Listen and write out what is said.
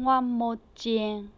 我无钱